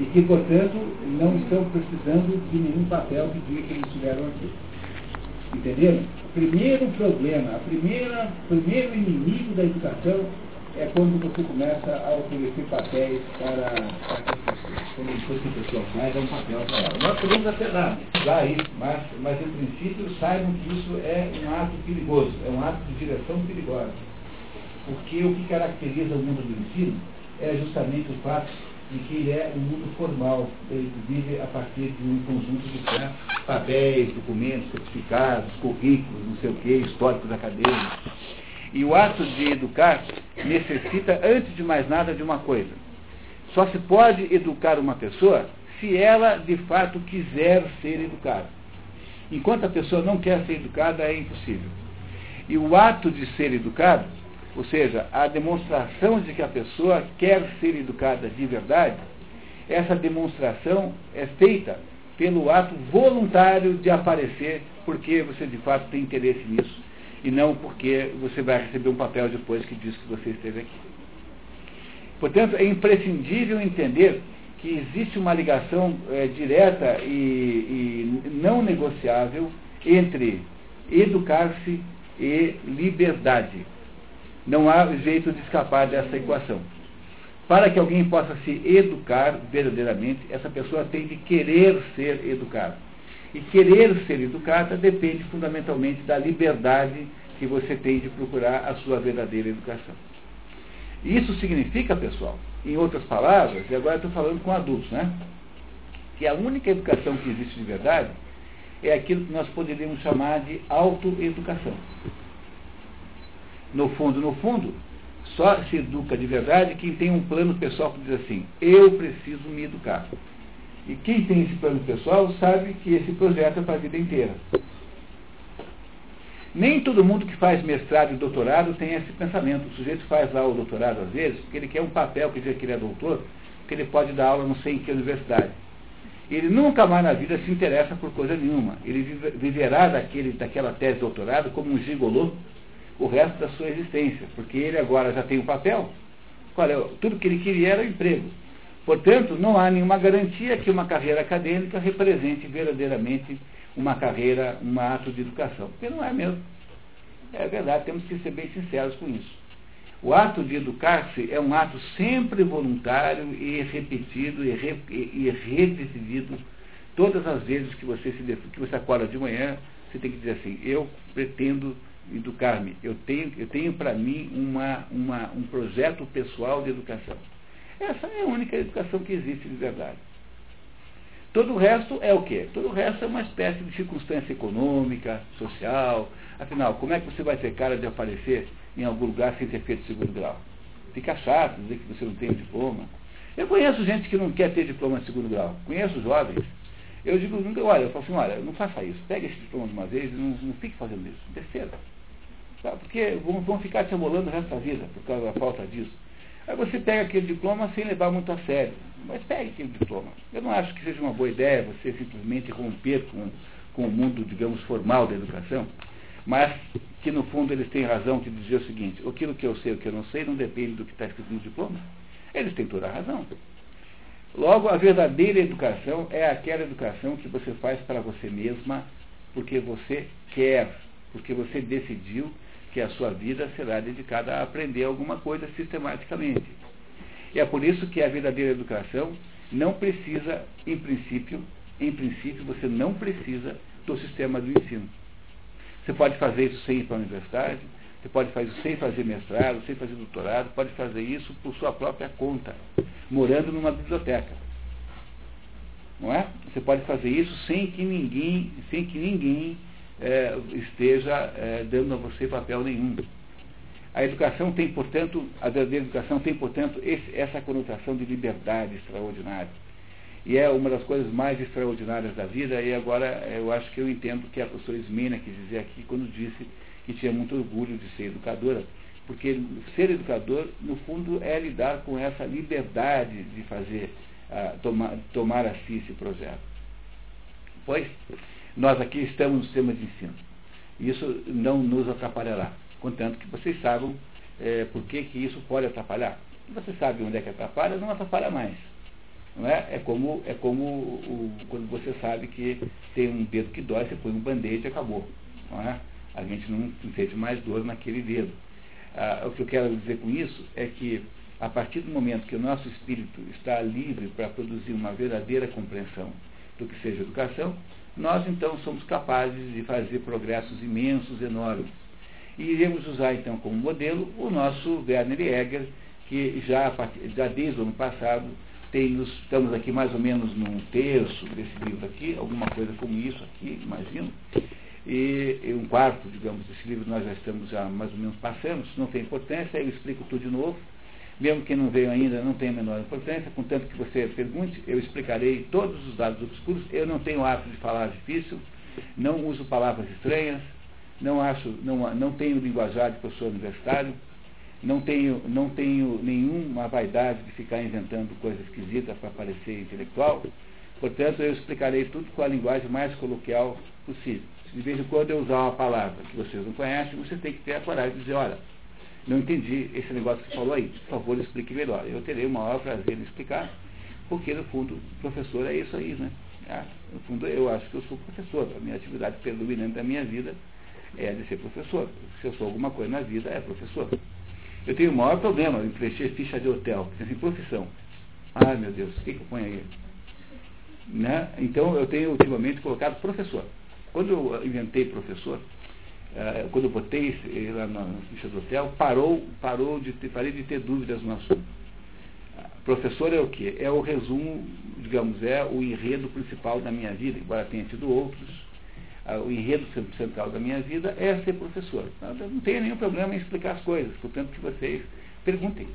e que, portanto, não estão precisando de nenhum papel que diga que eles estiveram aqui. Entenderam? O primeiro problema, o primeiro inimigo da educação é quando você começa a oferecer papéis para, as pessoas. Quando que a pessoa faz, é um papel para ela. Nós podemos até dar, dar isso, mas, mas em princípio saibam que isso é um ato perigoso, é um ato de direção perigosa. Porque o que caracteriza o mundo do ensino é justamente o fato de que ele é um mundo formal, ele vive a partir de um conjunto de né, papéis, documentos, certificados, currículos, não sei o quê, históricos acadêmicos. E o ato de educar necessita, antes de mais nada, de uma coisa. Só se pode educar uma pessoa se ela, de fato, quiser ser educada. Enquanto a pessoa não quer ser educada, é impossível. E o ato de ser educado, ou seja, a demonstração de que a pessoa quer ser educada de verdade, essa demonstração é feita pelo ato voluntário de aparecer, porque você de fato tem interesse nisso e não porque você vai receber um papel depois que diz que você esteve aqui. Portanto, é imprescindível entender que existe uma ligação é, direta e, e não negociável entre educar-se e liberdade. Não há jeito de escapar dessa equação. Para que alguém possa se educar verdadeiramente, essa pessoa tem de querer ser educada. E querer ser educada depende fundamentalmente da liberdade que você tem de procurar a sua verdadeira educação. Isso significa, pessoal, em outras palavras, e agora estou falando com adultos, né? Que a única educação que existe de verdade é aquilo que nós poderíamos chamar de autoeducação. No fundo, no fundo, só se educa de verdade quem tem um plano pessoal que diz assim, eu preciso me educar. E quem tem esse plano pessoal sabe que esse projeto é para a vida inteira. Nem todo mundo que faz mestrado e doutorado tem esse pensamento. O sujeito faz lá o doutorado às vezes porque ele quer um papel que diz que ele é doutor, porque ele pode dar aula não sei em que universidade. Ele nunca mais na vida se interessa por coisa nenhuma. Ele viverá daquele, daquela tese de doutorado como um gigolô o resto da sua existência, porque ele agora já tem um papel. É? Tudo que ele queria era emprego. Portanto, não há nenhuma garantia que uma carreira acadêmica represente verdadeiramente uma carreira, um ato de educação. Porque não é mesmo. É verdade, temos que ser bem sinceros com isso. O ato de educar-se é um ato sempre voluntário e repetido e, re, e redecidido todas as vezes que você, se, que você acorda de manhã, você tem que dizer assim, eu pretendo educar-me, eu tenho, eu tenho para mim uma, uma, um projeto pessoal de educação. Essa é a única educação que existe de verdade. Todo o resto é o quê? Todo o resto é uma espécie de circunstância econômica, social. Afinal, como é que você vai ter cara de aparecer em algum lugar sem ter feito segundo grau? Fica chato dizer que você não tem diploma. Eu conheço gente que não quer ter diploma de segundo grau. Conheço jovens. Eu digo, olha, eu falo assim, olha, não faça isso. Pega esse diploma de uma vez e não, não fique fazendo isso. Terceira. Porque vão, vão ficar te amolando o resto da vida por causa da falta disso. Aí você pega aquele diploma sem levar muito a sério. Mas pegue aquele diploma. Eu não acho que seja uma boa ideia você simplesmente romper com, com o mundo, digamos, formal da educação, mas que no fundo eles têm razão de dizer o seguinte, aquilo que eu sei, o que eu não sei, não depende do que está escrito no diploma. Eles têm toda a razão. Logo, a verdadeira educação é aquela educação que você faz para você mesma, porque você quer, porque você decidiu que a sua vida será dedicada a aprender alguma coisa sistematicamente. E é por isso que a verdadeira educação não precisa, em princípio, em princípio, você não precisa do sistema do ensino. Você pode fazer isso sem ir para a universidade, você pode fazer isso sem fazer mestrado, sem fazer doutorado, pode fazer isso por sua própria conta, morando numa biblioteca. Não é? Você pode fazer isso sem que ninguém, sem que ninguém é, esteja é, dando a você papel nenhum. A educação tem, portanto, a verdadeira educação tem, portanto, esse, essa conotação de liberdade extraordinária. E é uma das coisas mais extraordinárias da vida, e agora eu acho que eu entendo que a professora Ismena quis dizer aqui quando disse que tinha muito orgulho de ser educadora, porque ser educador, no fundo, é lidar com essa liberdade de fazer, uh, tomar, tomar a si esse projeto. Pois, nós aqui estamos no sistema de ensino. Isso não nos atrapalhará, contanto que vocês saibam é, por que, que isso pode atrapalhar. Você sabe onde é que atrapalha, não atrapalha mais. Não é? É como, é como o, quando você sabe que tem um dedo que dói, você põe um band-aid e acabou. Não é? A gente não sente mais dor naquele dedo. Ah, o que eu quero dizer com isso é que a partir do momento que o nosso espírito está livre para produzir uma verdadeira compreensão do que seja educação, nós então somos capazes de fazer progressos imensos, enormes. E iremos usar então como modelo o nosso Werner Egger, que já, já desde o ano passado tem, estamos aqui mais ou menos num terço desse livro aqui, alguma coisa como isso aqui, imagino. E, e, um quarto, digamos, desse livro nós já estamos já mais ou menos passando, isso não tem importância, eu explico tudo de novo. Mesmo quem não veio ainda não tem a menor importância, contanto que você pergunte, eu explicarei todos os dados obscuros. Eu não tenho hábito de falar difícil, não uso palavras estranhas, não, acho, não, não tenho linguajar de professor universitário, não tenho, não tenho nenhuma vaidade de ficar inventando coisas esquisitas para parecer intelectual. Portanto, eu explicarei tudo com a linguagem mais coloquial possível. De vez em quando eu usar uma palavra que vocês não conhecem, você tem que ter a coragem de dizer, olha, não entendi esse negócio que você falou aí. Por favor, explique melhor. Eu terei o maior prazer em explicar, porque no fundo, professor é isso aí, né? Ah, no fundo, eu acho que eu sou professor. A minha atividade predominante da minha vida é de ser professor. Se eu sou alguma coisa na vida, é professor. Eu tenho o maior problema em preencher ficha de hotel, assim, profissão. Ai meu Deus, o que, que eu ponho aí? Né? Então eu tenho ultimamente colocado professor. Quando eu inventei professor, eh, quando eu botei lá na ficha do hotel, parou, parou de ter, parei de ter dúvidas no assunto. Professor é o quê? É o resumo, digamos, é o enredo principal da minha vida, embora tenha tido outros. o enredo central da minha vida é ser professor. Não tenho nenhum problema em explicar as coisas, portanto que vocês perguntem.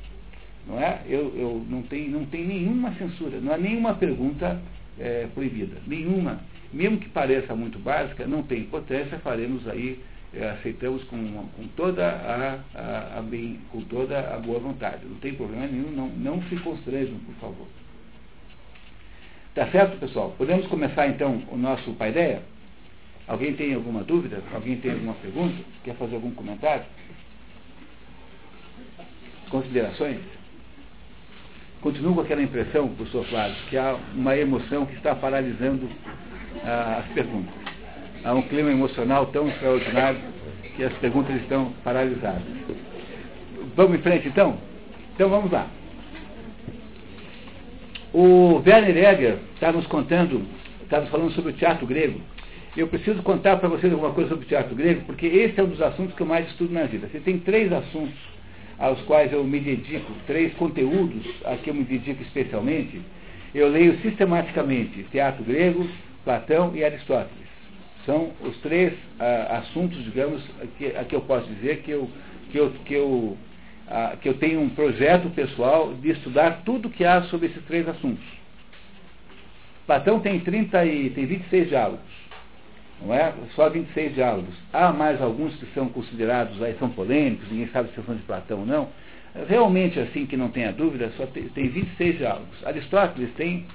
Não é? Eu, eu não tenho não tem nenhuma censura, não há nenhuma pergunta é, proibida. Nenhuma. Mesmo que pareça muito básica, não tem importância, faremos aí é, aceitamos com, com, toda a, a, a, bem, com toda a boa vontade. Não tem problema nenhum, não, não se constranjam, por favor. Tá certo, pessoal? Podemos começar então o nosso paideia? Alguém tem alguma dúvida? Alguém tem alguma pergunta? Quer fazer algum comentário? Considerações? Continuo com aquela impressão, professor Flávio, que há uma emoção que está paralisando ah, as perguntas há um clima emocional tão extraordinário que as perguntas estão paralisadas. Vamos em frente então? Então vamos lá. O Werner Egger está nos contando, está nos falando sobre o teatro grego. Eu preciso contar para vocês alguma coisa sobre o teatro grego, porque esse é um dos assuntos que eu mais estudo na vida. Você tem três assuntos aos quais eu me dedico, três conteúdos a que eu me dedico especialmente. Eu leio sistematicamente teatro grego, Platão e Aristóteles. São os três ah, assuntos, digamos, que, a que eu posso dizer que eu, que eu, que eu, ah, que eu tenho um projeto pessoal de estudar tudo que há sobre esses três assuntos. Platão tem, 30 e, tem 26 diálogos, não é? Só 26 diálogos. Há mais alguns que são considerados, aí são polêmicos, ninguém sabe se são de Platão ou não. Realmente, assim, que não tenha dúvida, só tem, tem 26 diálogos. Aristóteles tem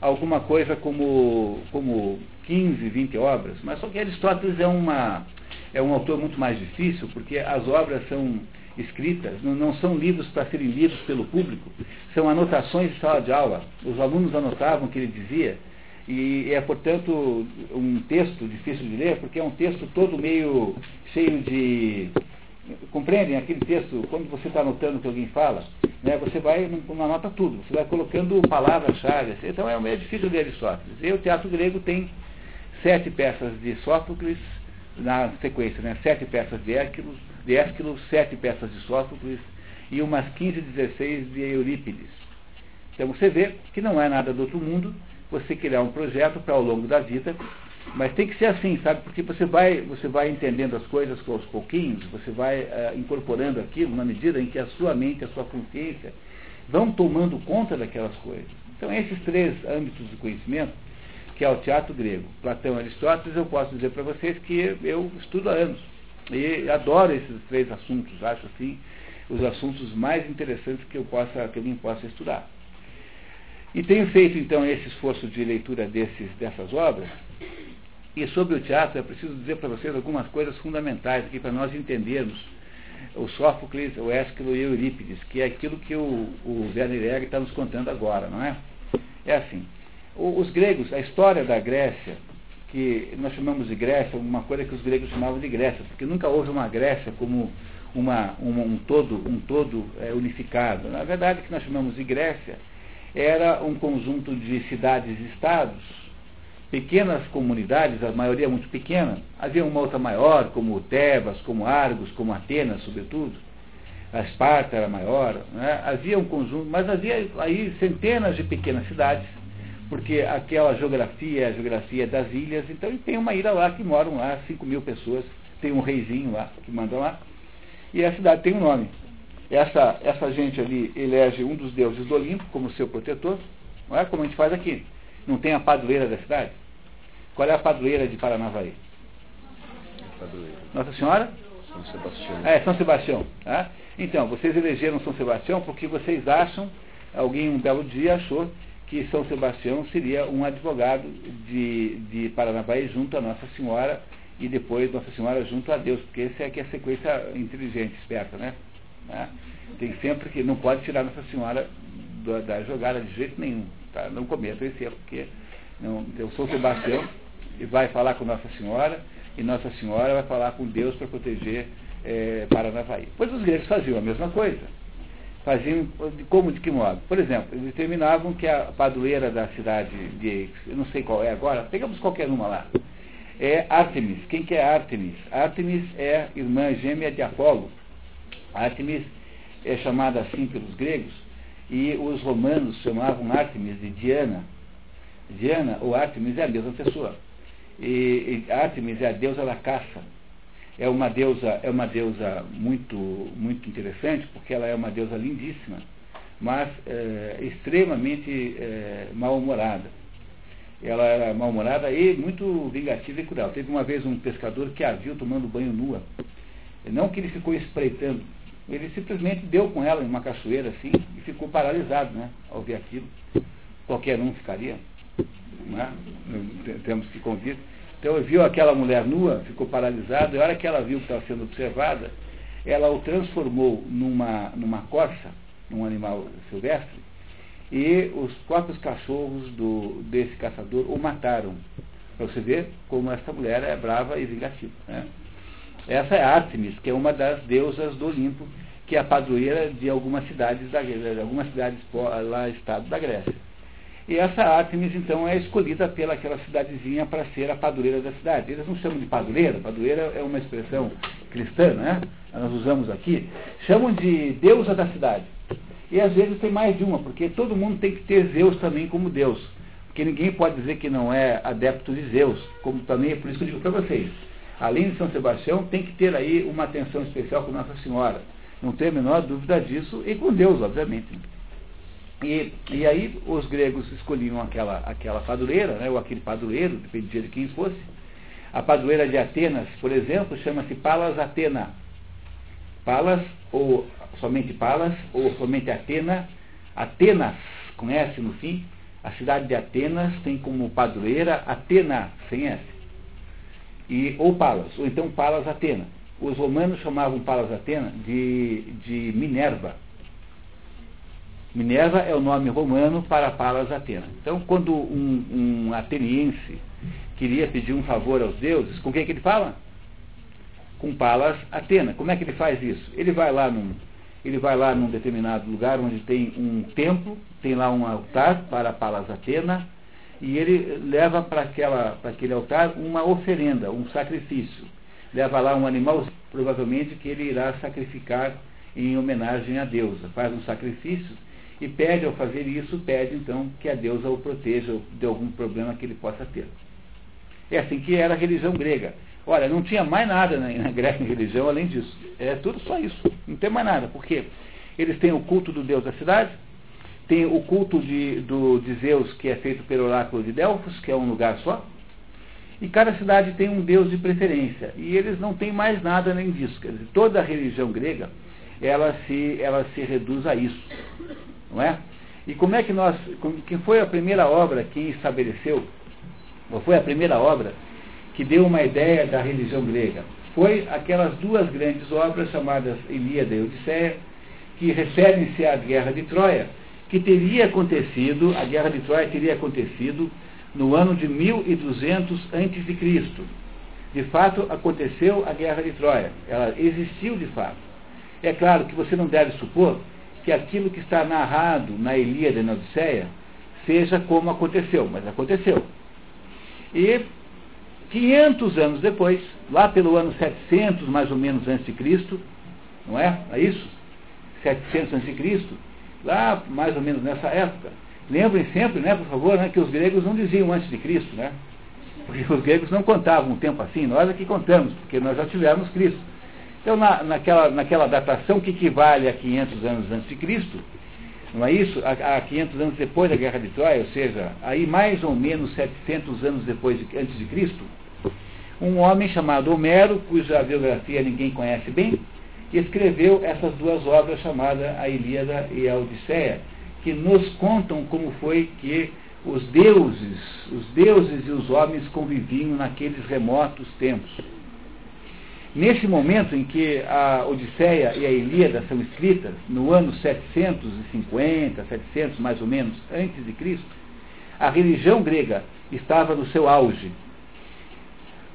alguma coisa como, como 15, 20 obras, mas só que Aristóteles é, uma, é um autor muito mais difícil, porque as obras são escritas, não, não são livros para serem lidos pelo público, são anotações de sala de aula. Os alunos anotavam o que ele dizia, e é, portanto, um texto difícil de ler, porque é um texto todo meio cheio de Compreendem aquele texto, quando você está anotando o que alguém fala, né, você vai, não anota tudo, você vai colocando palavras-chave. Assim, então é meio difícil ler Aristóteles. E o teatro grego tem sete peças de Sófocles, na sequência, né, sete peças de Ésquilo, de Ésquilo, sete peças de Sófocles e umas 15, 16 de Eurípides. Então você vê que não é nada do outro mundo você criar um projeto para ao longo da vida mas tem que ser assim, sabe? Porque você vai, você vai entendendo as coisas aos pouquinhos, você vai uh, incorporando aquilo na medida em que a sua mente, a sua consciência vão tomando conta daquelas coisas. Então, esses três âmbitos de conhecimento, que é o teatro grego, Platão e Aristóteles, eu posso dizer para vocês que eu estudo há anos. E adoro esses três assuntos, acho assim, os assuntos mais interessantes que eu possa, que alguém possa estudar. E tenho feito então esse esforço de leitura desses, dessas obras, e sobre o teatro, é preciso dizer para vocês algumas coisas fundamentais aqui para nós entendermos o Sófocles, o Ésquilo e o Eurípides, que é aquilo que o, o Werner Egger está nos contando agora, não é? É assim. Os gregos, a história da Grécia, que nós chamamos de Grécia, uma coisa que os gregos chamavam de Grécia, porque nunca houve uma Grécia como uma, uma, um todo, um todo é, unificado. Na verdade, o que nós chamamos de Grécia era um conjunto de cidades-estados, pequenas comunidades, a maioria muito pequena. Havia uma outra maior, como Tebas, como Argos, como Atenas, sobretudo. A Esparta era maior. Né? Havia um conjunto, mas havia aí centenas de pequenas cidades, porque aquela geografia é a geografia das ilhas, então e tem uma ilha lá que moram lá 5 mil pessoas, tem um reizinho lá que manda lá, e a cidade tem um nome. Essa, essa gente ali elege um dos deuses do Olimpo como seu protetor, não é como a gente faz aqui. Não tem a padroeira da cidade? Qual é a padroeira de Paranavaí? Padroeira. Nossa Senhora? São Sebastião. É, São Sebastião. Tá? Então, vocês elegeram São Sebastião porque vocês acham, alguém um belo dia achou que São Sebastião seria um advogado de, de Paranavaí junto a Nossa Senhora e depois Nossa Senhora junto a Deus, porque essa é que é a sequência inteligente, esperta, né? né? Tem sempre que não pode tirar Nossa Senhora da, da jogada de jeito nenhum, tá? Não cometa esse erro, porque não, eu sou Sebastião e vai falar com Nossa Senhora e Nossa Senhora vai falar com Deus para proteger é, Paranavaí. Pois os gregos faziam a mesma coisa. Faziam como de que modo? Por exemplo, eles determinavam que a padroeira da cidade de, eu não sei qual é agora, pegamos qualquer uma lá, é Artemis. Quem que é Artemis? Artemis é irmã gêmea de Apolo. Artemis é chamada assim pelos gregos e os romanos chamavam Artemis de Diana. Diana ou Artemis é a mesma pessoa. E, e Artemis é a deusa da caça. É uma deusa, é uma deusa muito, muito interessante, porque ela é uma deusa lindíssima, mas é, extremamente é, mal-humorada. Ela era mal-humorada e muito vingativa e cruel. Teve uma vez um pescador que a viu tomando banho nua. Não que ele ficou espreitando, ele simplesmente deu com ela em uma cachoeira assim e ficou paralisado, né? Ao ver aquilo. Qualquer um ficaria. Né? Temos que convir. Então viu aquela mulher nua, ficou paralisado, e a hora que ela viu que estava sendo observada, ela o transformou numa, numa corça, num animal silvestre, e os próprios cachorros do, desse caçador o mataram. Para você ver como essa mulher é brava e vingativa. Né? Essa é Artemis, que é uma das deusas do Olimpo, que é a padroeira de algumas cidades da de algumas cidades lá estado da Grécia. E essa Artemis, então, é escolhida pelaquela cidadezinha para ser a padroeira da cidade. Eles não chamam de padroeira, padroeira é uma expressão cristã, né? Nós usamos aqui. Chamam de deusa da cidade. E às vezes tem mais de uma, porque todo mundo tem que ter Zeus também como Deus. Porque ninguém pode dizer que não é adepto de Zeus, como também é por isso que eu digo para vocês. Além de São Sebastião, tem que ter aí uma atenção especial com Nossa Senhora. Não tem a menor dúvida disso, e com Deus, obviamente. E, e aí os gregos escolhiam aquela, aquela padroeira, né, ou aquele padroeiro, dependia de quem fosse. A padroeira de Atenas, por exemplo, chama-se Palas Atena. Palas, ou somente Palas, ou somente Atena. Atenas, conhece no fim? A cidade de Atenas tem como padroeira Atena, sem S. E, ou Palas, ou então Palas Atena. Os romanos chamavam Palas Atena de, de Minerva Minerva é o nome romano para Palas Atena. Então, quando um, um, ateniense queria pedir um favor aos deuses, com quem que ele fala? Com Palas Atena. Como é que ele faz isso? Ele vai lá num, ele vai lá num determinado lugar onde tem um templo, tem lá um altar para Palas Atena, e ele leva para aquele altar uma oferenda, um sacrifício. Leva lá um animal, provavelmente, que ele irá sacrificar em homenagem à deusa. Faz um sacrifício e pede, ao fazer isso, pede então que a deusa o proteja de algum problema que ele possa ter. É assim que era a religião grega. Olha, não tinha mais nada na, na Grécia em religião além disso. É tudo só isso. Não tem mais nada. Porque eles têm o culto do deus da cidade, tem o culto de, do, de Zeus, que é feito pelo oráculo de Delfos, que é um lugar só. E cada cidade tem um deus de preferência. E eles não têm mais nada além disso. Quer dizer, toda a religião grega, ela se, ela se reduz a isso não é? E como é que nós, quem foi a primeira obra que estabeleceu, ou foi a primeira obra que deu uma ideia da religião grega? Foi aquelas duas grandes obras chamadas Ilíada e Odisseia, que referem-se à guerra de Troia que teria acontecido, a guerra de Troia teria acontecido no ano de 1200 a.C. De fato, aconteceu a guerra de Troia. Ela existiu de fato. É claro que você não deve supor que aquilo que está narrado na Ilíada e na Odisseia seja como aconteceu, mas aconteceu. E 500 anos depois, lá pelo ano 700 mais ou menos antes de Cristo, não é? É isso? 700 antes de Cristo, lá mais ou menos nessa época. Lembrem sempre, né, por favor, né, que os gregos não diziam antes de Cristo, né? Porque os gregos não contavam um tempo assim, nós é que contamos, porque nós já tivemos Cristo. Então, na, naquela, naquela datação que equivale a 500 anos antes de Cristo, não é isso? A, a 500 anos depois da Guerra de Troia, ou seja, aí mais ou menos 700 anos depois de, antes de Cristo, um homem chamado Homero, cuja biografia ninguém conhece bem, escreveu essas duas obras chamadas a Ilíada e a Odisseia, que nos contam como foi que os deuses, os deuses e os homens conviviam naqueles remotos tempos. Nesse momento em que a Odisseia e a Ilíada são escritas, no ano 750, 700 mais ou menos antes de Cristo, a religião grega estava no seu auge.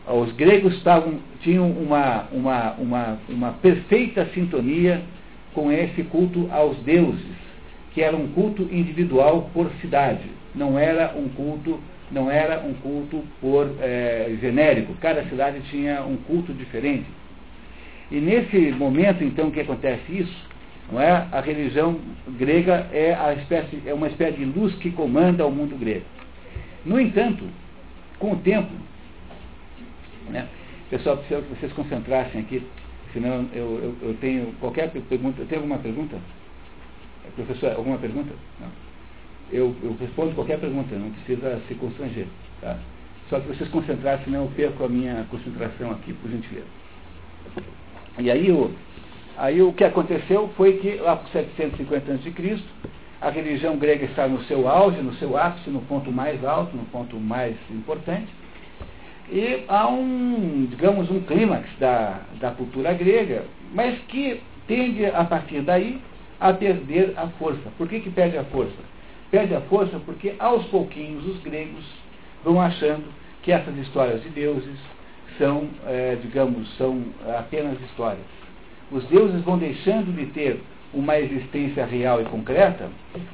Os gregos estavam, tinham uma, uma, uma, uma perfeita sintonia com esse culto aos deuses, que era um culto individual por cidade, não era um culto não era um culto por é, genérico, cada cidade tinha um culto diferente. E nesse momento, então, que acontece isso, não é? a religião grega é, espécie, é uma espécie de luz que comanda o mundo grego. No entanto, com o tempo, né, pessoal, precisa que vocês concentrassem aqui, senão eu, eu, eu tenho qualquer pergunta. Tem alguma pergunta? Professor, alguma pergunta? Não eu, eu respondo qualquer pergunta, não precisa se constranger. Tá? Só que vocês concentrarem, senão eu perco a minha concentração aqui, por gentileza. E aí o, aí o que aconteceu foi que lá por 750 a.C., a religião grega está no seu auge, no seu ápice, no ponto mais alto, no ponto mais importante. E há um, digamos, um clímax da, da cultura grega, mas que tende, a partir daí, a perder a força. Por que, que perde a força? Perde a força porque aos pouquinhos os gregos vão achando que essas histórias de deuses são, é, digamos, são apenas histórias. Os deuses vão deixando de ter uma existência real e concreta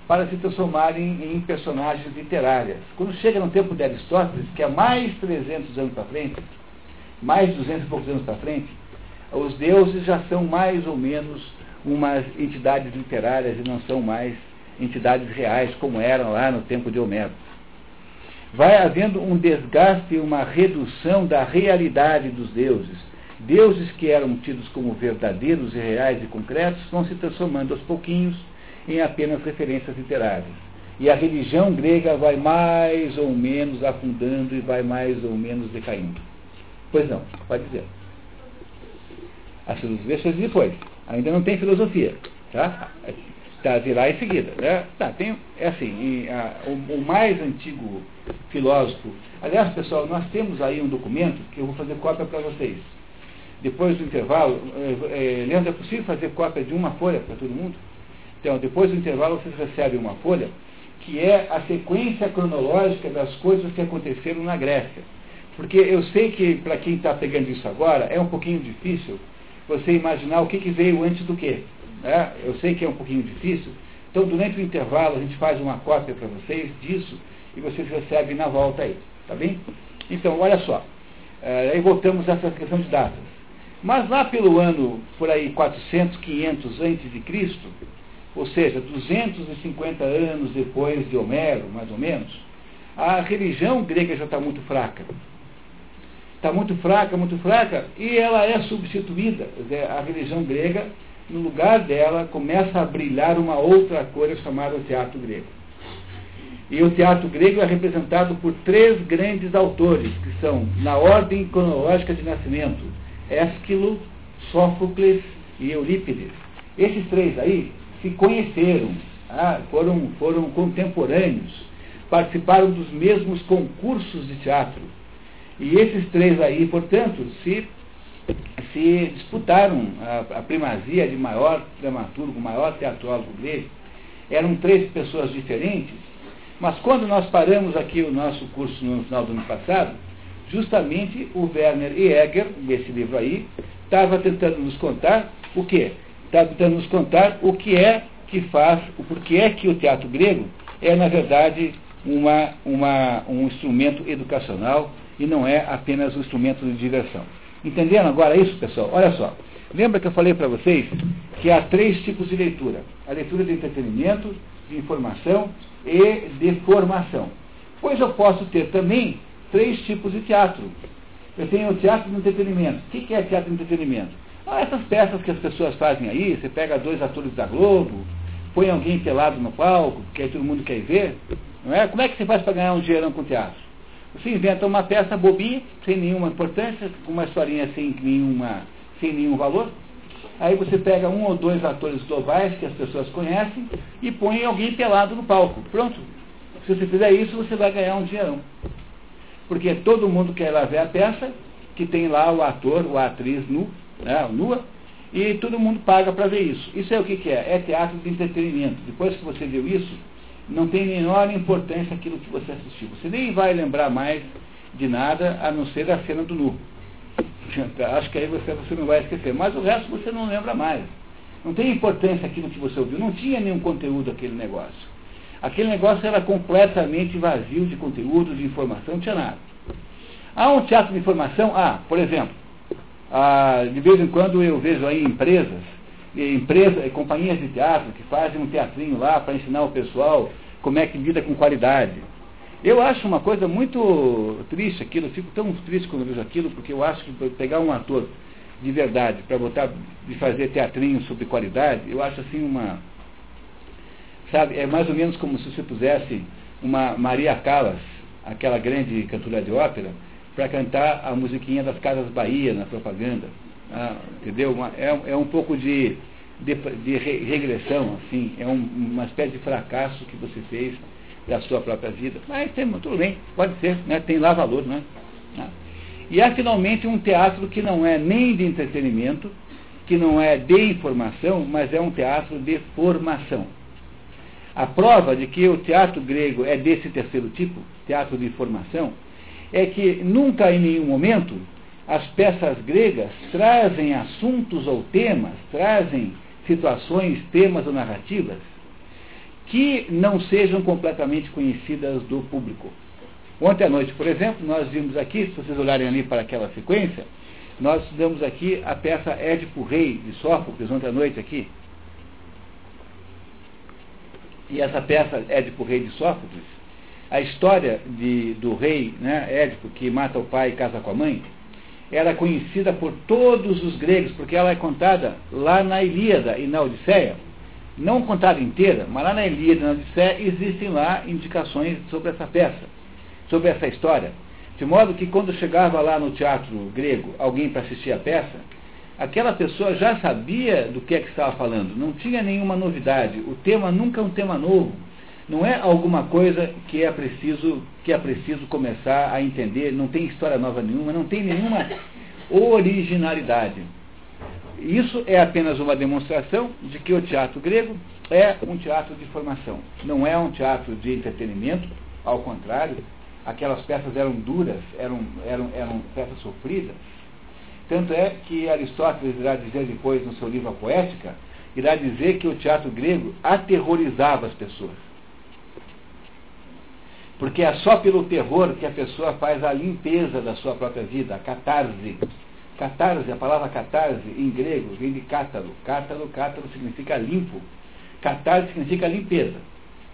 para se transformarem em personagens literárias. Quando chega no tempo de Aristóteles, que é mais 300 anos para frente, mais 200 e poucos anos para frente, os deuses já são mais ou menos umas entidades literárias e não são mais entidades reais, como eram lá no tempo de Homero. Vai havendo um desgaste e uma redução da realidade dos deuses. Deuses que eram tidos como verdadeiros e reais e concretos vão se transformando aos pouquinhos em apenas referências literárias. E a religião grega vai mais ou menos afundando e vai mais ou menos decaindo. Pois não, pode dizer. A filosofia depois. Ainda não tem filosofia. Tá? Tá, virá em seguida. Né? Tá, tem, é assim, a, o, o, mais antigo filósofo. Aliás, pessoal, nós temos aí um documento que eu vou fazer cópia para vocês. Depois do intervalo, é, é, Leandro, é possível fazer cópia de uma folha para todo mundo? Então, depois do intervalo, vocês recebem uma folha que é a sequência cronológica das coisas que aconteceram na Grécia. Porque eu sei que, para quem está pegando isso agora, é um pouquinho difícil você imaginar o que, que veio antes do que. Né? Eu sei que é um pouquinho difícil. Então, durante o intervalo, a gente faz uma cópia para vocês disso e vocês recebem na volta aí. Tá bem? Então, olha só. É, aí voltamos a essa questão de datas. Mas lá pelo ano, por aí, 400, 500 antes de Cristo, ou seja, 250 anos depois de Homero, mais ou menos, a religião grega já está muito fraca. Está muito fraca, muito fraca, e ela é substituída. A religião grega no lugar dela começa a brilhar uma outra coisa chamada teatro grego. E o teatro grego é representado por três grandes autores, que são, na ordem cronológica de nascimento, Ésquilo, Sófocles e Eurípides. Esses três aí se conheceram, ah, foram, foram contemporâneos, participaram dos mesmos concursos de teatro. E esses três aí, portanto, se se disputaram a, a primazia de maior dramaturgo, maior teatrólogo grego. eram três pessoas diferentes, mas quando nós paramos aqui o nosso curso no final do ano passado, justamente o Werner Jäger, nesse livro aí, estava tentando nos contar o quê? Estava tentando nos contar o que é que faz, o porquê é que o teatro grego é, na verdade, uma, uma, um instrumento educacional e não é apenas um instrumento de diversão. Entenderam agora isso, pessoal? Olha só. Lembra que eu falei para vocês que há três tipos de leitura: a leitura de entretenimento, de informação e de formação. Pois eu posso ter também três tipos de teatro. Eu tenho o teatro de entretenimento. O que é teatro de entretenimento? Ah, essas peças que as pessoas fazem aí, você pega dois atores da Globo, põe alguém pelado no palco, que aí todo mundo quer ver. Não é? Como é que você faz para ganhar um dinheirão com teatro? Você inventa uma peça bobinha, sem nenhuma importância, com uma historinha sem, nenhuma, sem nenhum valor. Aí você pega um ou dois atores globais que as pessoas conhecem e põe alguém pelado no palco. Pronto. Se você fizer isso, você vai ganhar um dinheirão. Porque todo mundo quer lá ver a peça, que tem lá o ator ou a atriz nu, né, nua, e todo mundo paga para ver isso. Isso é o que, que é? É teatro de entretenimento. Depois que você viu isso, não tem menor importância aquilo que você assistiu. Você nem vai lembrar mais de nada a não ser a cena do nu. Acho que aí você, você não vai esquecer. Mas o resto você não lembra mais. Não tem importância aquilo que você ouviu. Não tinha nenhum conteúdo aquele negócio. Aquele negócio era completamente vazio de conteúdo, de informação, não tinha nada. Há um teatro de informação? Ah, por exemplo, ah, de vez em quando eu vejo aí empresas, empresas, companhias de teatro que fazem um teatrinho lá para ensinar o pessoal como é que lida com qualidade. Eu acho uma coisa muito triste aquilo, eu fico tão triste quando vejo aquilo, porque eu acho que pegar um ator de verdade para botar de fazer teatrinho sobre qualidade, eu acho assim uma. Sabe, é mais ou menos como se você pusesse uma Maria Callas, aquela grande cantora de ópera, para cantar a musiquinha das Casas Bahia na propaganda. Ah, entendeu? É, é um pouco de, de, de regressão, assim, é um, uma espécie de fracasso que você fez da sua própria vida. Mas tem, tudo bem, pode ser, né? tem lá valor, né? Ah. E há finalmente um teatro que não é nem de entretenimento, que não é de informação, mas é um teatro de formação. A prova de que o teatro grego é desse terceiro tipo, teatro de formação, é que nunca em nenhum momento as peças gregas trazem assuntos ou temas, trazem situações, temas ou narrativas que não sejam completamente conhecidas do público. Ontem à noite, por exemplo, nós vimos aqui, se vocês olharem ali para aquela sequência, nós estudamos aqui a peça Édipo Rei de Sófocles, ontem à noite aqui. E essa peça Édipo Rei de Sófocles, a história de, do rei né, Édipo, que mata o pai e casa com a mãe, era conhecida por todos os gregos, porque ela é contada lá na Ilíada e na Odisseia não contada inteira, mas lá na Ilíada e na Odisseia existem lá indicações sobre essa peça, sobre essa história. De modo que quando chegava lá no teatro grego alguém para assistir a peça, aquela pessoa já sabia do que é que estava falando, não tinha nenhuma novidade. O tema nunca é um tema novo. Não é alguma coisa que é preciso que é preciso começar a entender, não tem história nova nenhuma, não tem nenhuma originalidade. Isso é apenas uma demonstração de que o teatro grego é um teatro de formação. Não é um teatro de entretenimento, ao contrário, aquelas peças eram duras, eram, eram, eram peças sofridas. Tanto é que Aristóteles irá dizer depois no seu livro A Poética, irá dizer que o teatro grego aterrorizava as pessoas. Porque é só pelo terror que a pessoa faz a limpeza da sua própria vida, a catarse. Catarse, a palavra catarse em grego vem de cátaro. Cátaro, cátaro significa limpo. Catarse significa limpeza.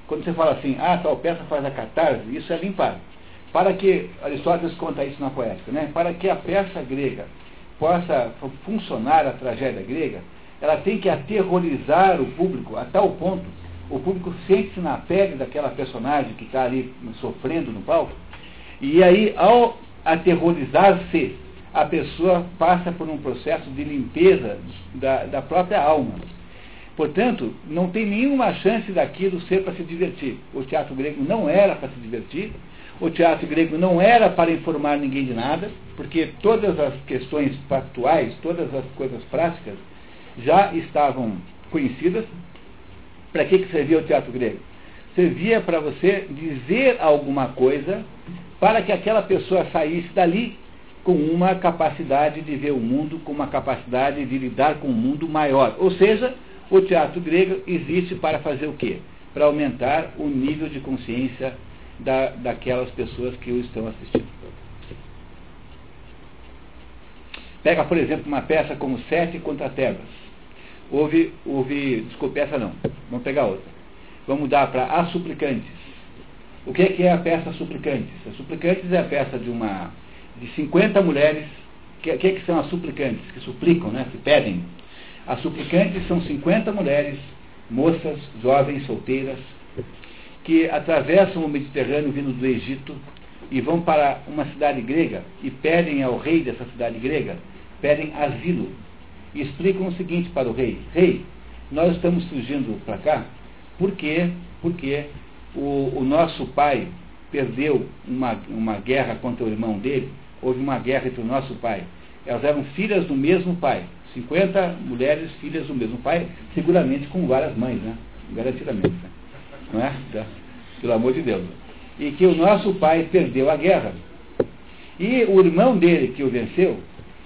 Quando você fala assim, ah, tal peça faz a catarse, isso é limpar. Para que, Aristóteles conta isso na poética, né? Para que a peça grega possa funcionar, a tragédia grega, ela tem que aterrorizar o público a tal ponto, o público sente-se na pele daquela personagem que está ali sofrendo no palco, e aí, ao aterrorizar-se, a pessoa passa por um processo de limpeza da, da própria alma. Portanto, não tem nenhuma chance daquilo ser para se divertir. O teatro grego não era para se divertir, o teatro grego não era para informar ninguém de nada, porque todas as questões factuais, todas as coisas práticas já estavam conhecidas. Para que, que servia o teatro grego? Servia para você dizer alguma coisa para que aquela pessoa saísse dali com uma capacidade de ver o mundo, com uma capacidade de lidar com o mundo maior. Ou seja, o teatro grego existe para fazer o quê? Para aumentar o nível de consciência da, daquelas pessoas que o estão assistindo. Pega, por exemplo, uma peça como Sete contra Tebas. Houve, houve, desculpe, essa não, vamos pegar outra. Vamos dar para As Suplicantes. O que é, que é a peça Suplicantes? A Suplicantes é a peça de uma de 50 mulheres. O que, que, é que são as suplicantes? Que suplicam, né? que pedem. As suplicantes são 50 mulheres, moças, jovens, solteiras, que atravessam o Mediterrâneo vindo do Egito e vão para uma cidade grega e pedem ao rei dessa cidade grega, pedem asilo. E explicam o seguinte para o rei: Rei, nós estamos fugindo para cá porque, porque o, o nosso pai perdeu uma, uma guerra contra o irmão dele, houve uma guerra entre o nosso pai. Elas eram filhas do mesmo pai. 50 mulheres filhas do mesmo pai, seguramente com várias mães, né? Garantidamente. Né? Não é? Tá. Pelo amor de Deus. E que o nosso pai perdeu a guerra. E o irmão dele, que o venceu,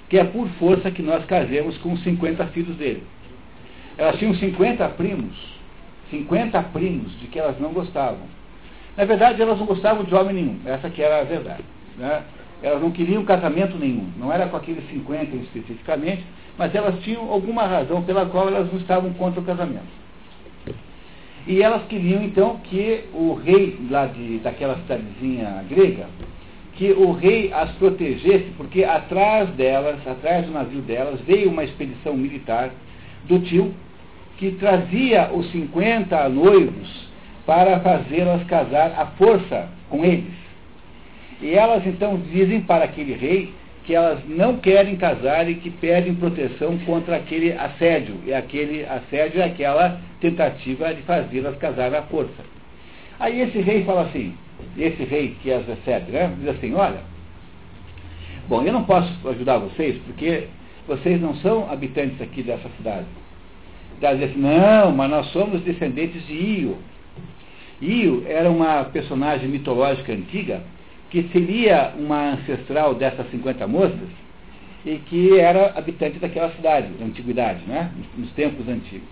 que é por força que nós casemos com os 50 filhos dele. Elas tinham 50 primos, 50 primos de que elas não gostavam. Na verdade, elas não gostavam de homem nenhum, essa que era a verdade. Né? Elas não queriam casamento nenhum, não era com aqueles 50 especificamente, mas elas tinham alguma razão pela qual elas não estavam contra o casamento. E elas queriam então que o rei lá de, daquela cidadezinha grega, que o rei as protegesse, porque atrás delas, atrás do navio delas, veio uma expedição militar do tio, que trazia os 50 noivos para fazê-las casar à força com eles. E elas então dizem para aquele rei que elas não querem casar e que pedem proteção contra aquele assédio. E aquele assédio é aquela tentativa de fazê-las casar à força. Aí esse rei fala assim, esse rei que as recebe, né, diz assim, olha, bom, eu não posso ajudar vocês porque vocês não são habitantes aqui dessa cidade. Ela diz assim, não, mas nós somos descendentes de Io. Io era uma personagem mitológica antiga que seria uma ancestral dessas 50 moças e que era habitante daquela cidade, da antiguidade, né? nos tempos antigos.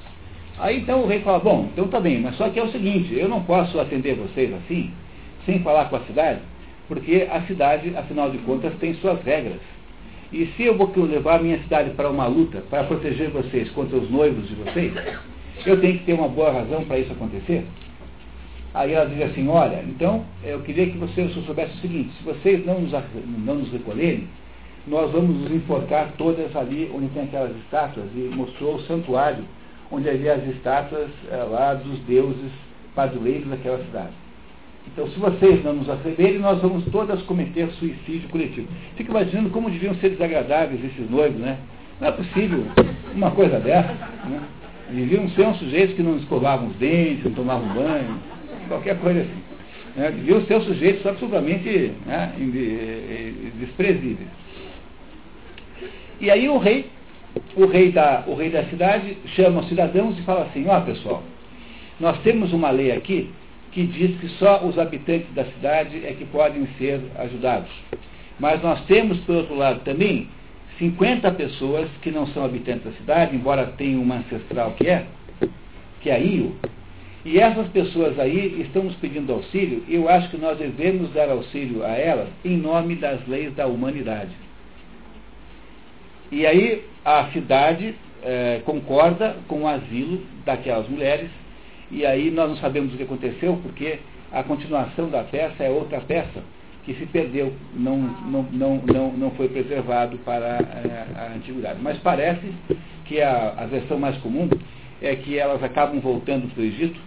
Aí então o rei fala, bom, então tá bem, mas só que é o seguinte, eu não posso atender vocês assim, sem falar com a cidade, porque a cidade, afinal de contas, tem suas regras. E se eu vou levar a minha cidade para uma luta, para proteger vocês contra os noivos de vocês, eu tenho que ter uma boa razão para isso acontecer. Aí ela diz assim, olha, então eu queria que você soubesse o seguinte, se vocês não nos, não nos recolherem, nós vamos nos enforcar todas ali onde tem aquelas estátuas, e mostrou o santuário, onde havia as estátuas é, lá dos deuses padroeiros daquela cidade. Então, se vocês não nos acenderem, nós vamos todas cometer suicídio coletivo. Fica imaginando como deviam ser desagradáveis esses noivos, né? Não é possível uma coisa dessa. Né? Deviam ser um sujeitos que não escovavam os dentes, não tomavam banho, qualquer coisa assim. Né? Deviam ser sujeitos absolutamente né, desprezíveis. E aí o rei, o rei, da, o rei da cidade chama os cidadãos e fala assim, ó oh, pessoal, nós temos uma lei aqui que diz que só os habitantes da cidade é que podem ser ajudados. Mas nós temos, por outro lado, também 50 pessoas que não são habitantes da cidade, embora tenham uma ancestral que é, que é a Io, e essas pessoas aí estão nos pedindo auxílio, e eu acho que nós devemos dar auxílio a elas em nome das leis da humanidade. E aí a cidade é, concorda com o asilo daquelas mulheres, e aí nós não sabemos o que aconteceu, porque a continuação da peça é outra peça que se perdeu, não, não, não, não, não foi preservado para a, é, a antiguidade. Mas parece que a, a versão mais comum é que elas acabam voltando para o Egito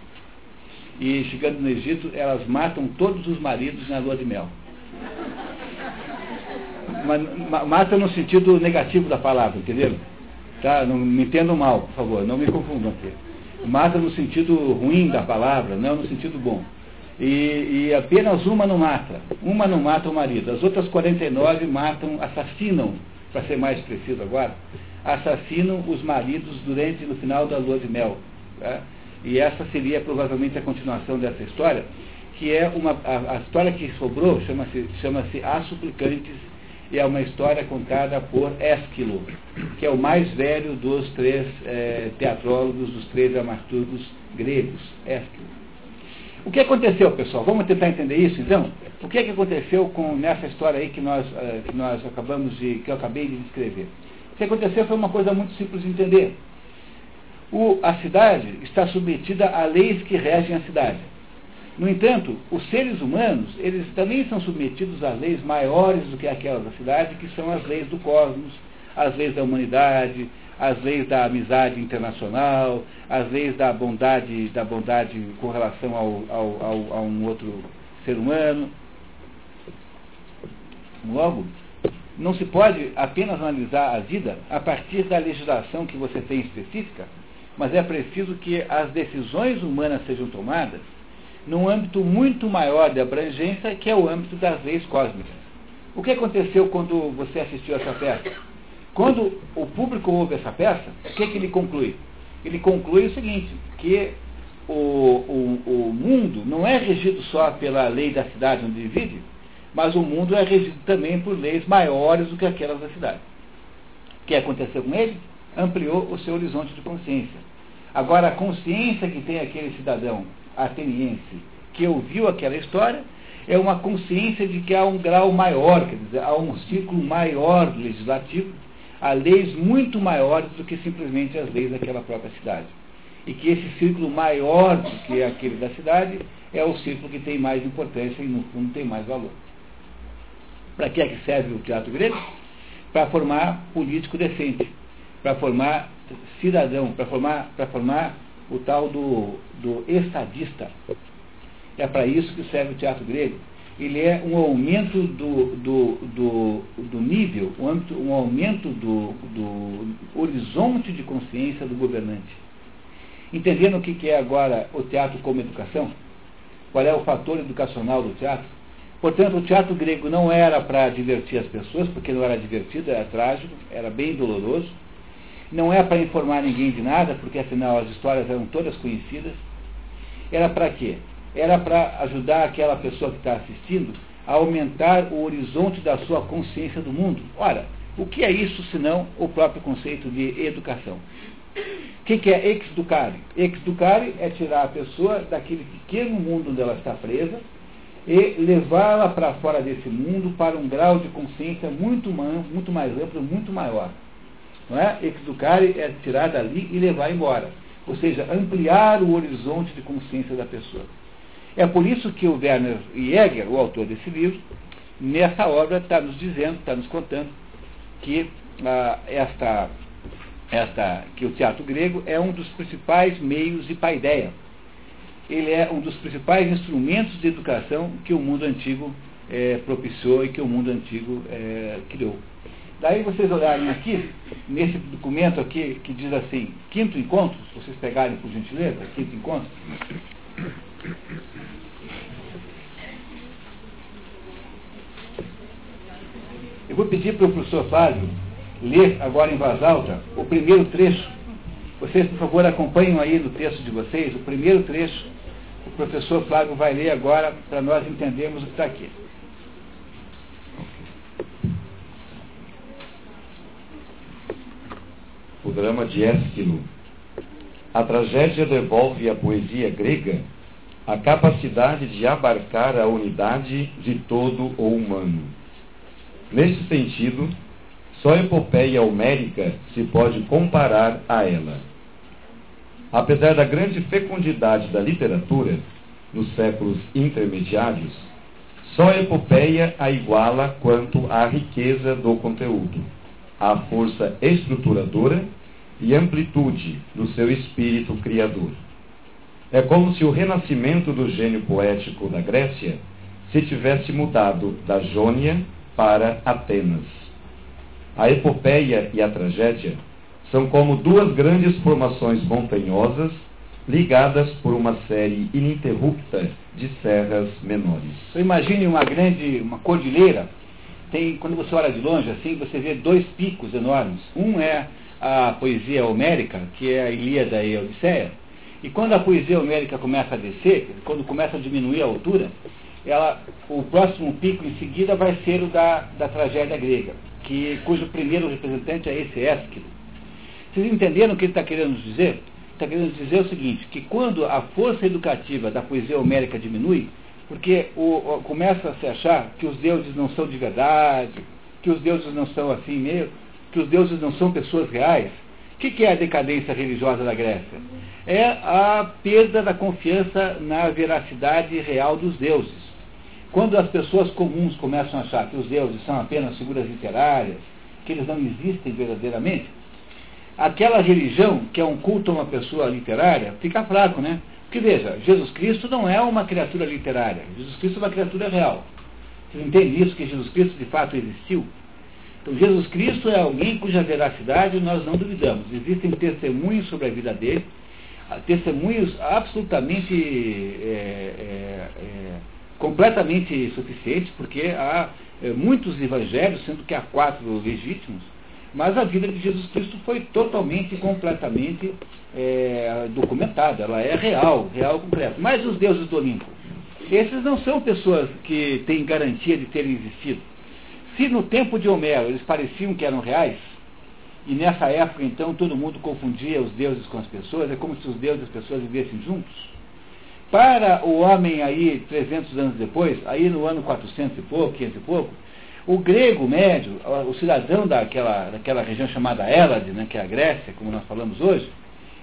e chegando no Egito, elas matam todos os maridos na lua de mel. Mata no sentido negativo da palavra, entendeu? Tá? Não me entendam mal, por favor, não me confundam aqui. Mata no sentido ruim da palavra, não no sentido bom. E, e, apenas uma não mata. Uma não mata o marido. As outras 49 matam, assassinam, para ser mais preciso agora, assassinam os maridos durante no final da lua de mel. Tá? E essa seria provavelmente a continuação dessa história, que é uma, a, a história que sobrou chama-se chama As Suplicantes e é uma história contada por Ésquilo, que é o mais velho dos três é, teatrólogos, dos três dramaturgos gregos, Ésquilo. O que aconteceu, pessoal? Vamos tentar entender isso, então? O que, é que aconteceu com nessa história aí que nós, uh, que nós acabamos de, que eu acabei de descrever? O que aconteceu foi uma coisa muito simples de entender. O, a cidade está submetida a leis que regem a cidade. No entanto, os seres humanos, eles também são submetidos a leis maiores do que aquelas da cidade, que são as leis do cosmos, as leis da humanidade, as leis da amizade internacional, as leis da bondade, da bondade com relação ao, ao, ao, a um outro ser humano. Logo, não se pode apenas analisar a vida a partir da legislação que você tem específica, mas é preciso que as decisões humanas sejam tomadas num âmbito muito maior de abrangência, que é o âmbito das leis cósmicas. O que aconteceu quando você assistiu essa peça? Quando o público ouve essa peça, o que, é que ele conclui? Ele conclui o seguinte, que o, o, o mundo não é regido só pela lei da cidade onde vive, mas o mundo é regido também por leis maiores do que aquelas da cidade. O que aconteceu com ele? Ampliou o seu horizonte de consciência. Agora, a consciência que tem aquele cidadão ateniense que ouviu aquela história é uma consciência de que há um grau maior, quer dizer, há um círculo maior legislativo, há leis muito maiores do que simplesmente as leis daquela própria cidade. E que esse círculo maior do que aquele da cidade é o círculo que tem mais importância e, no fundo, tem mais valor. Para que é que serve o teatro grego? Para formar político decente, para formar cidadão, para formar, para formar o tal do, do estadista. É para isso que serve o teatro grego. Ele é um aumento do, do, do, do nível, um aumento, um do, do horizonte de consciência do governante. Entendendo o que é agora o teatro como educação? Qual é o fator educacional do teatro? Portanto, o teatro grego não era para divertir as pessoas, porque não era divertido, era trágico, era bem doloroso não é para informar ninguém de nada, porque afinal as histórias eram todas conhecidas. Era para quê? Era para ajudar aquela pessoa que está assistindo a aumentar o horizonte da sua consciência do mundo. Ora, o que é isso senão o próprio conceito de educação? O que, que é exducare? Exducare é tirar a pessoa daquele pequeno mundo onde ela está presa e levá-la para fora desse mundo para um grau de consciência muito, muito mais amplo, muito maior. Não é? É tirar dali e levar embora. Ou seja, ampliar o horizonte de consciência da pessoa. É por isso que o Werner Jäger, o autor desse livro, nessa obra está nos dizendo, está nos contando que ah, esta, esta, que o teatro grego é um dos principais meios de paideia. Ele é um dos principais instrumentos de educação que o mundo antigo eh, propiciou e que o mundo antigo eh, criou. Daí vocês olharem aqui, nesse documento aqui, que diz assim, quinto encontro, se vocês pegarem por gentileza, quinto encontro. Eu vou pedir para o professor Flávio ler agora em voz alta o primeiro trecho. Vocês, por favor, acompanhem aí no texto de vocês o primeiro trecho. O professor Flávio vai ler agora para nós entendermos o que está aqui. O drama de Ésquilo. A tragédia devolve à poesia grega a capacidade de abarcar a unidade de todo o humano. Neste sentido, só a epopeia homérica se pode comparar a ela. Apesar da grande fecundidade da literatura nos séculos intermediários, só a epopeia a iguala quanto à riqueza do conteúdo, à força estruturadora e amplitude do seu espírito criador. É como se o renascimento do gênio poético da Grécia se tivesse mudado da Jônia para Atenas. A epopeia e a tragédia são como duas grandes formações montanhosas ligadas por uma série ininterrupta de serras menores. Imagine uma grande, uma cordilheira. Tem, quando você olha de longe assim, você vê dois picos enormes. Um é a poesia homérica, que é a Ilíada e a Odisseia, E quando a poesia homérica começa a descer, quando começa a diminuir a altura, ela, o próximo pico em seguida vai ser o da, da tragédia grega, que, cujo primeiro representante é esse Ésquilo. Vocês entenderam o que ele está querendo dizer? Está querendo dizer o seguinte, que quando a força educativa da poesia homérica diminui, porque o, o, começa a se achar que os deuses não são de verdade, que os deuses não são assim mesmo, que os deuses não são pessoas reais. O que, que é a decadência religiosa da Grécia? É a perda da confiança na veracidade real dos deuses. Quando as pessoas comuns começam a achar que os deuses são apenas figuras literárias, que eles não existem verdadeiramente, aquela religião, que é um culto a uma pessoa literária, fica fraco, né? Porque veja, Jesus Cristo não é uma criatura literária, Jesus Cristo é uma criatura real. Vocês entendem isso, que Jesus Cristo de fato existiu? Jesus Cristo é alguém cuja veracidade nós não duvidamos. Existem testemunhos sobre a vida dele, testemunhos absolutamente é, é, é, completamente suficientes, porque há é, muitos evangelhos, sendo que há quatro legítimos, mas a vida de Jesus Cristo foi totalmente e completamente é, documentada, ela é real, real concreta. Mas os deuses do Olimpo, esses não são pessoas que têm garantia de terem existido. Se no tempo de Homero eles pareciam que eram reais, e nessa época então todo mundo confundia os deuses com as pessoas, é como se os deuses e as pessoas vivessem juntos, para o homem aí, 300 anos depois, aí no ano 400 e pouco, 500 e pouco, o grego médio, o cidadão daquela, daquela região chamada Hélade, né, que é a Grécia, como nós falamos hoje,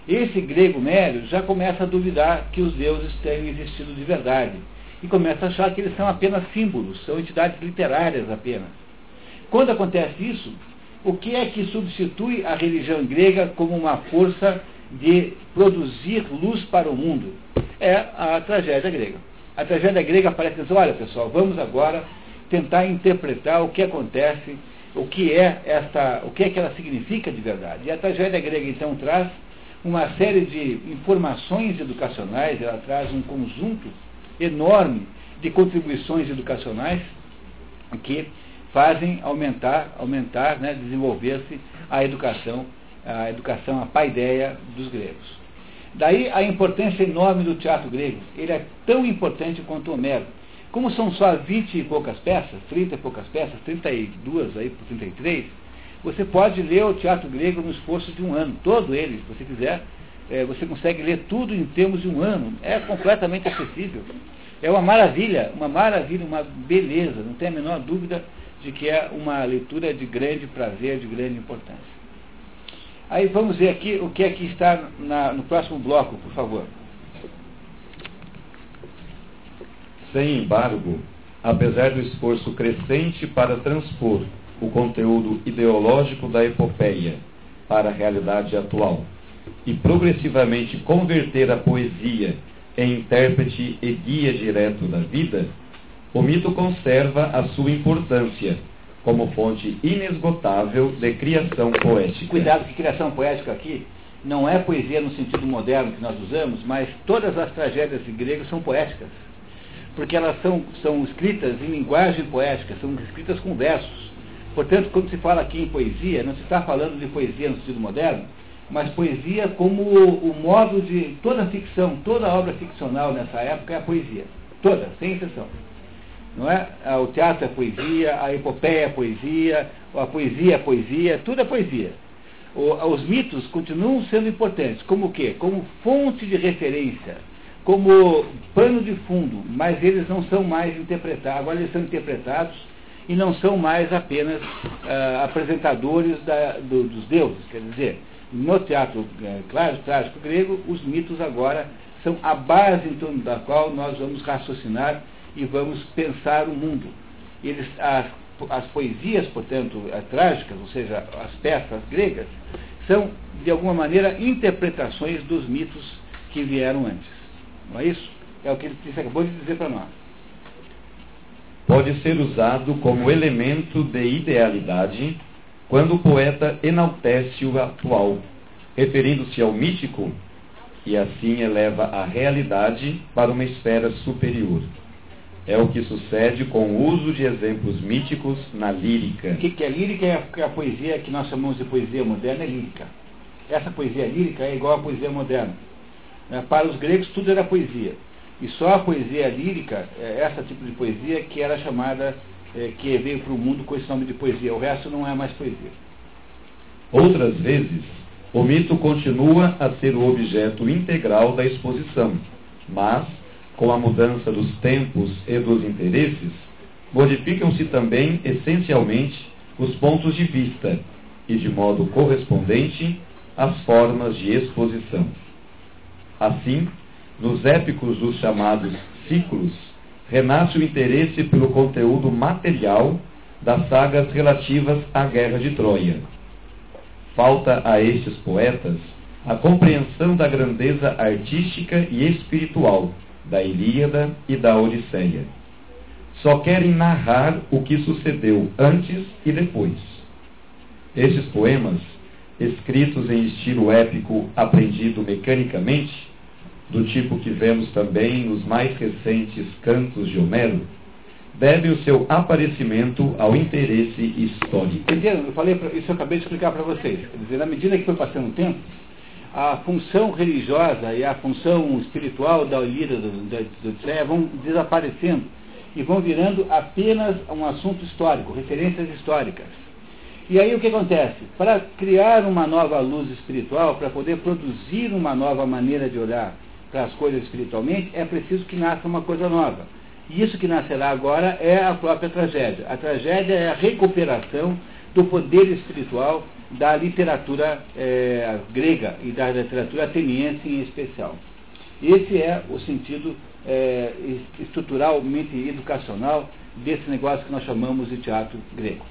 esse grego médio já começa a duvidar que os deuses tenham existido de verdade. E começa a achar que eles são apenas símbolos, são entidades literárias apenas. Quando acontece isso, o que é que substitui a religião grega como uma força de produzir luz para o mundo? é a tragédia grega. A tragédia grega parece dizer, olha pessoal, vamos agora tentar interpretar o que acontece, o que é esta, o que é que ela significa de verdade. E a tragédia grega então traz uma série de informações educacionais, ela traz um conjunto enorme de contribuições educacionais que fazem aumentar, aumentar, né, desenvolver-se a educação, a educação, a paideia dos gregos. Daí a importância enorme do teatro grego. Ele é tão importante quanto Homero. Como são só 20 e poucas peças, 30 e poucas peças, 32 aí por 33, você pode ler o teatro grego no esforço de um ano, todo ele, se você quiser. É, você consegue ler tudo em termos de um ano. É completamente acessível. É uma maravilha, uma maravilha, uma beleza, não tem a menor dúvida de que é uma leitura de grande prazer, de grande importância. Aí vamos ver aqui o que é que está na, no próximo bloco, por favor. Sem embargo, apesar do esforço crescente para transpor o conteúdo ideológico da epopeia para a realidade atual e progressivamente converter a poesia em intérprete e guia direto da vida, o mito conserva a sua importância como fonte inesgotável de criação poética. Cuidado que criação poética aqui não é poesia no sentido moderno que nós usamos, mas todas as tragédias gregas são poéticas. Porque elas são, são escritas em linguagem poética, são escritas com versos. Portanto, quando se fala aqui em poesia, não se está falando de poesia no sentido moderno, mas poesia como o, o modo de. Toda ficção, toda obra ficcional nessa época é a poesia. Toda, sem exceção. Não é? Ah, o teatro é poesia, a epopeia é poesia, a poesia é poesia, tudo é poesia. os mitos continuam sendo importantes, como o quê? Como fonte de referência, como pano de fundo, mas eles não são mais interpretados, agora eles são interpretados e não são mais apenas uh, apresentadores da, do, dos deuses. Quer dizer, no teatro uh, claro, trágico grego, os mitos agora são a base em torno da qual nós vamos raciocinar e vamos pensar o mundo. Eles, as, as poesias, portanto, as trágicas, ou seja, as peças gregas, são, de alguma maneira, interpretações dos mitos que vieram antes. Não é isso? É o que ele acabou de dizer para nós. Pode ser usado como elemento de idealidade quando o poeta enaltece o atual, referindo-se ao mítico, e assim eleva a realidade para uma esfera superior é o que sucede com o uso de exemplos míticos na lírica. O que, que é lírica? É a, é poesia que nós chamamos de poesia moderna, é lírica. Essa poesia lírica é igual à poesia moderna. Né? Para os gregos tudo era poesia. E só a poesia lírica, é, essa tipo de poesia, que era chamada, é, que veio para o mundo com esse nome de poesia. O resto não é mais poesia. Outras vezes, o mito continua a ser o objeto integral da exposição, mas, com a mudança dos tempos e dos interesses, modificam-se também essencialmente os pontos de vista e, de modo correspondente, as formas de exposição. Assim, nos épicos dos chamados ciclos, renasce o interesse pelo conteúdo material das sagas relativas à Guerra de Troia. Falta a estes poetas a compreensão da grandeza artística e espiritual da Ilíada e da Odisseia. Só querem narrar o que sucedeu antes e depois. Estes poemas, escritos em estilo épico aprendido mecanicamente, do tipo que vemos também nos mais recentes cantos de Homero, deve o seu aparecimento ao interesse histórico. Entenderam? Eu falei, pra, isso eu acabei de explicar para vocês. Quer dizer, na medida que foi passando o tempo, a função religiosa e a função espiritual da Ilíada, da Odisseia, vão desaparecendo e vão virando apenas um assunto histórico, referências históricas. E aí o que acontece? Para criar uma nova luz espiritual, para poder produzir uma nova maneira de olhar para as coisas espiritualmente, é preciso que nasça uma coisa nova. E isso que nascerá agora é a própria tragédia. A tragédia é a recuperação do poder espiritual da literatura é, grega e da literatura ateniense em especial. Esse é o sentido é, estruturalmente educacional desse negócio que nós chamamos de teatro grego.